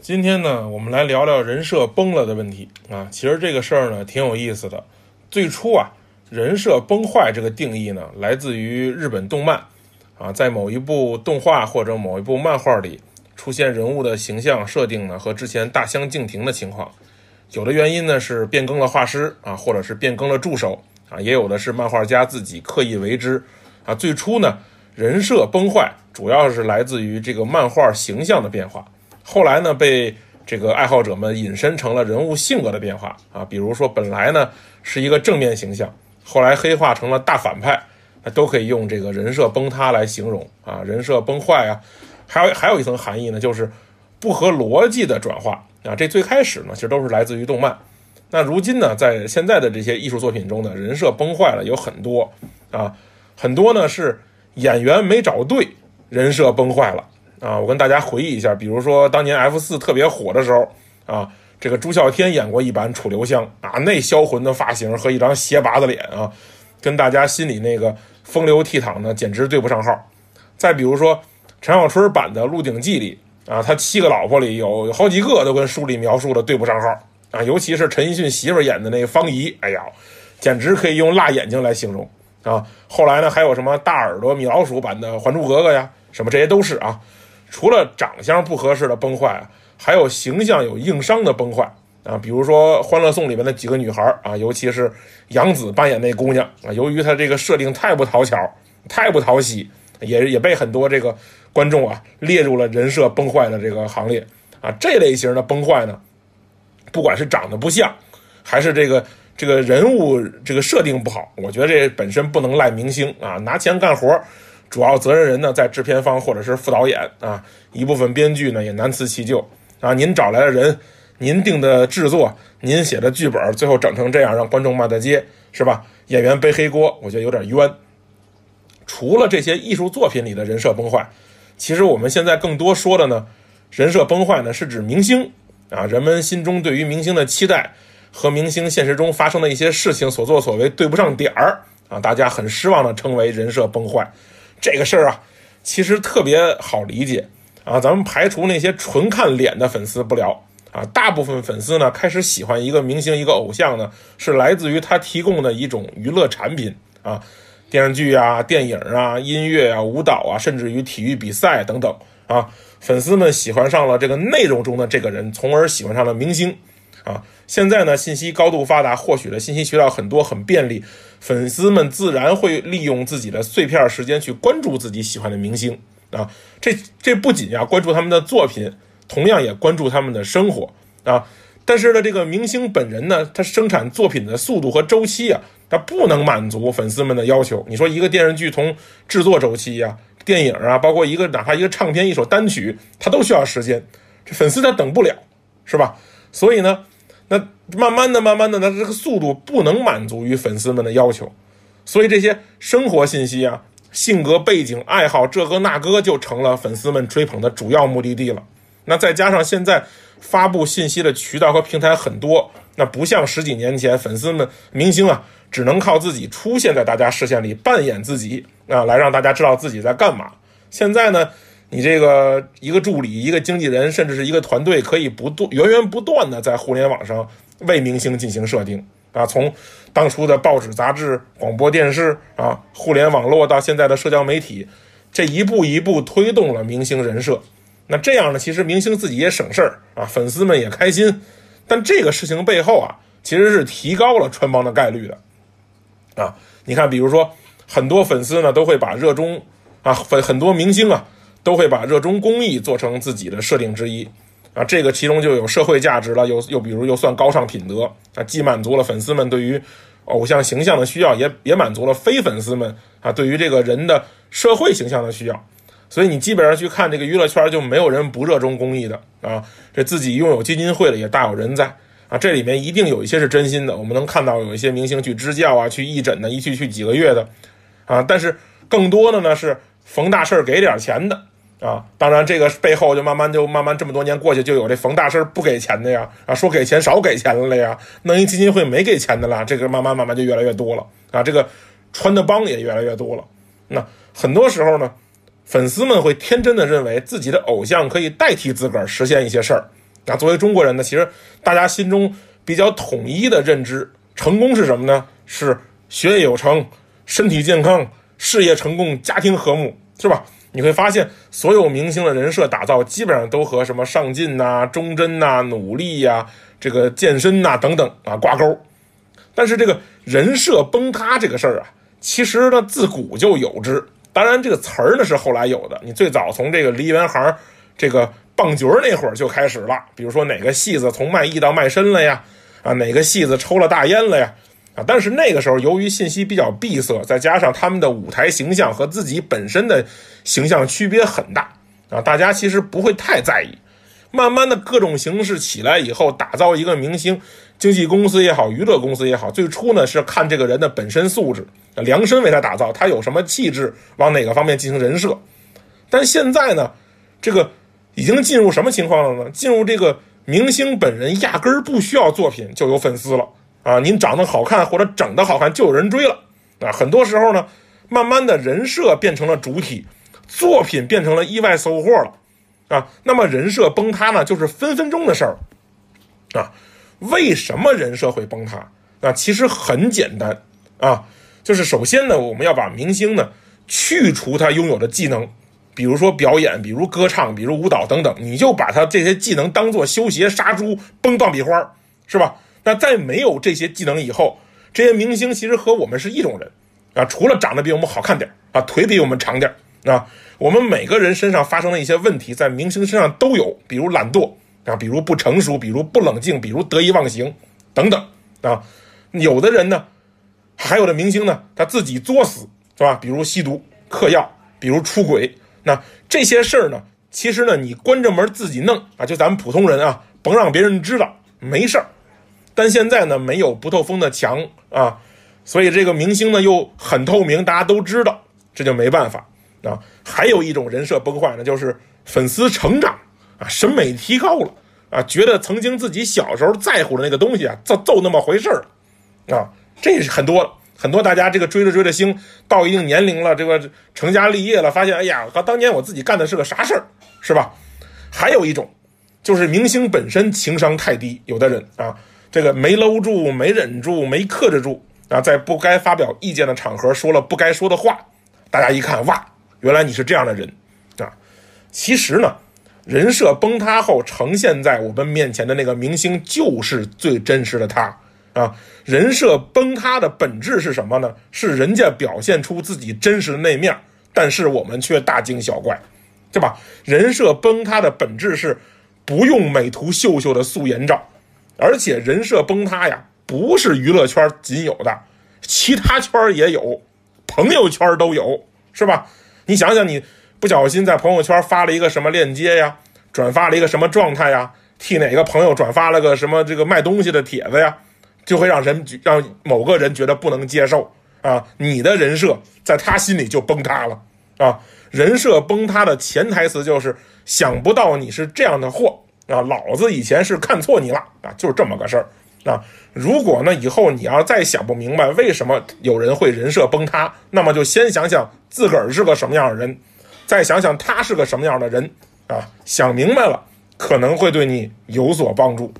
今天呢，我们来聊聊人设崩了的问题啊。其实这个事儿呢，挺有意思的。最初啊，人设崩坏这个定义呢，来自于日本动漫啊，在某一部动画或者某一部漫画里出现人物的形象设定呢，和之前大相径庭的情况。有的原因呢是变更了画师啊，或者是变更了助手啊，也有的是漫画家自己刻意为之啊。最初呢，人设崩坏主要是来自于这个漫画形象的变化。后来呢，被这个爱好者们引申成了人物性格的变化啊，比如说本来呢是一个正面形象，后来黑化成了大反派，那都可以用这个人设崩塌来形容啊，人设崩坏啊。还有还有一层含义呢，就是不合逻辑的转化啊。这最开始呢，其实都是来自于动漫。那如今呢，在现在的这些艺术作品中呢，人设崩坏了有很多啊，很多呢是演员没找对，人设崩坏了。啊，我跟大家回忆一下，比如说当年 F 四特别火的时候，啊，这个朱孝天演过一版楚留香啊，那销魂的发型和一张斜拔子脸啊，跟大家心里那个风流倜傥呢，简直对不上号。再比如说陈小春版的《鹿鼎记》里啊，他七个老婆里有好几个都跟书里描述的对不上号啊，尤其是陈奕迅媳妇演的那个方怡，哎呀，简直可以用辣眼睛来形容啊。后来呢，还有什么大耳朵米老鼠版的《还珠格格》呀，什么这些都是啊。除了长相不合适的崩坏，还有形象有硬伤的崩坏啊，比如说《欢乐颂》里面的几个女孩啊，尤其是杨紫扮演那姑娘啊，由于她这个设定太不讨巧、太不讨喜，也也被很多这个观众啊列入了人设崩坏的这个行列啊。这类型的崩坏呢，不管是长得不像，还是这个这个人物这个设定不好，我觉得这本身不能赖明星啊，拿钱干活。主要责任人呢，在制片方或者是副导演啊，一部分编剧呢也难辞其咎啊。您找来的人，您定的制作，您写的剧本，最后整成这样，让观众骂大街，是吧？演员背黑锅，我觉得有点冤。除了这些艺术作品里的人设崩坏，其实我们现在更多说的呢，人设崩坏呢，是指明星啊，人们心中对于明星的期待和明星现实中发生的一些事情所作所为对不上点儿啊，大家很失望的称为人设崩坏。这个事儿啊，其实特别好理解啊。咱们排除那些纯看脸的粉丝不聊啊，大部分粉丝呢开始喜欢一个明星、一个偶像呢，是来自于他提供的一种娱乐产品啊，电视剧啊、电影啊、音乐啊、舞蹈啊，甚至于体育比赛等等啊。粉丝们喜欢上了这个内容中的这个人，从而喜欢上了明星。啊，现在呢，信息高度发达，获取的信息渠道很多，很便利，粉丝们自然会利用自己的碎片时间去关注自己喜欢的明星啊。这这不仅呀关注他们的作品，同样也关注他们的生活啊。但是呢，这个明星本人呢，他生产作品的速度和周期啊，他不能满足粉丝们的要求。你说一个电视剧从制作周期呀，电影啊，包括一个哪怕一个唱片、一首单曲，它都需要时间，这粉丝他等不了，是吧？所以呢。那慢慢的、慢慢的，那这个速度不能满足于粉丝们的要求，所以这些生活信息啊、性格背景、爱好这个那个就成了粉丝们追捧的主要目的地了。那再加上现在发布信息的渠道和平台很多，那不像十几年前，粉丝们、明星啊，只能靠自己出现在大家视线里，扮演自己啊，来让大家知道自己在干嘛。现在呢？你这个一个助理、一个经纪人，甚至是一个团队，可以不断、源源不断的在互联网上为明星进行设定啊。从当初的报纸、杂志、广播电视啊，互联网络到现在的社交媒体，这一步一步推动了明星人设。那这样呢，其实明星自己也省事儿啊，粉丝们也开心。但这个事情背后啊，其实是提高了穿帮的概率的啊。你看，比如说很多粉丝呢，都会把热衷啊，粉很多明星啊。都会把热衷公益做成自己的设定之一，啊，这个其中就有社会价值了，又又比如又算高尚品德，啊，既满足了粉丝们对于偶像形象的需要，也也满足了非粉丝们啊对于这个人的社会形象的需要，所以你基本上去看这个娱乐圈就没有人不热衷公益的啊，这自己拥有基金会的也大有人在啊，这里面一定有一些是真心的，我们能看到有一些明星去支教啊，去义诊的，一去去几个月的，啊，但是更多的呢是逢大事给点钱的。啊，当然，这个背后就慢慢就慢慢这么多年过去，就有这逢大事不给钱的呀，啊，说给钱少给钱了呀，弄一基金会没给钱的了，这个慢慢慢慢就越来越多了啊，这个穿的帮也越来越多了。那很多时候呢，粉丝们会天真的认为自己的偶像可以代替自个儿实现一些事儿啊，作为中国人呢，其实大家心中比较统一的认知，成功是什么呢？是学业有成、身体健康、事业成功、家庭和睦，是吧？你会发现，所有明星的人设打造基本上都和什么上进呐、忠贞呐、努力呀、这个健身呐等等啊挂钩。但是这个人设崩塌这个事儿啊，其实呢自古就有之。当然，这个词儿呢是后来有的。你最早从这个梨园行这个棒角那会儿就开始了。比如说哪个戏子从卖艺到卖身了呀？啊，哪个戏子抽了大烟了呀？啊，但是那个时候由于信息比较闭塞，再加上他们的舞台形象和自己本身的形象区别很大啊，大家其实不会太在意。慢慢的各种形式起来以后，打造一个明星，经纪公司也好，娱乐公司也好，最初呢是看这个人的本身素质，量身为他打造，他有什么气质，往哪个方面进行人设。但现在呢，这个已经进入什么情况了呢？进入这个明星本人压根儿不需要作品就有粉丝了啊！您长得好看或者整的好看就有人追了啊！很多时候呢，慢慢的人设变成了主体，作品变成了意外收获了。啊，那么人设崩塌呢，就是分分钟的事儿，啊，为什么人设会崩塌？啊，其实很简单，啊，就是首先呢，我们要把明星呢去除他拥有的技能，比如说表演，比如歌唱，比如舞蹈等等，你就把他这些技能当做修鞋、杀猪、崩棒笔花，是吧？那在没有这些技能以后，这些明星其实和我们是一种人，啊，除了长得比我们好看点啊，腿比我们长点啊。我们每个人身上发生的一些问题，在明星身上都有，比如懒惰啊，比如不成熟，比如不冷静，比如得意忘形等等啊。有的人呢，还有的明星呢，他自己作死是吧？比如吸毒、嗑药，比如出轨。那这些事儿呢，其实呢，你关着门自己弄啊，就咱们普通人啊，甭让别人知道，没事儿。但现在呢，没有不透风的墙啊，所以这个明星呢又很透明，大家都知道，这就没办法。啊，还有一种人设崩坏呢，就是粉丝成长啊，审美提高了啊，觉得曾经自己小时候在乎的那个东西啊，就就那么回事儿啊，这是很多很多大家这个追着追着星，到一定年龄了，这个成家立业了，发现哎呀，当年我自己干的是个啥事儿，是吧？还有一种，就是明星本身情商太低，有的人啊，这个没搂住，没忍住，没克制住啊，在不该发表意见的场合说了不该说的话，大家一看哇。原来你是这样的人，啊，其实呢，人设崩塌后呈现在我们面前的那个明星就是最真实的他，啊，人设崩塌的本质是什么呢？是人家表现出自己真实的那面，但是我们却大惊小怪，对吧？人设崩塌的本质是不用美图秀秀的素颜照，而且人设崩塌呀，不是娱乐圈仅有的，其他圈也有，朋友圈都有，是吧？你想想，你不小心在朋友圈发了一个什么链接呀，转发了一个什么状态呀，替哪个朋友转发了个什么这个卖东西的帖子呀，就会让人让某个人觉得不能接受啊，你的人设在他心里就崩塌了啊。人设崩塌的潜台词就是想不到你是这样的货啊，老子以前是看错你了啊，就是这么个事儿。啊，如果呢以后你要再想不明白为什么有人会人设崩塌，那么就先想想自个儿是个什么样的人，再想想他是个什么样的人，啊，想明白了可能会对你有所帮助。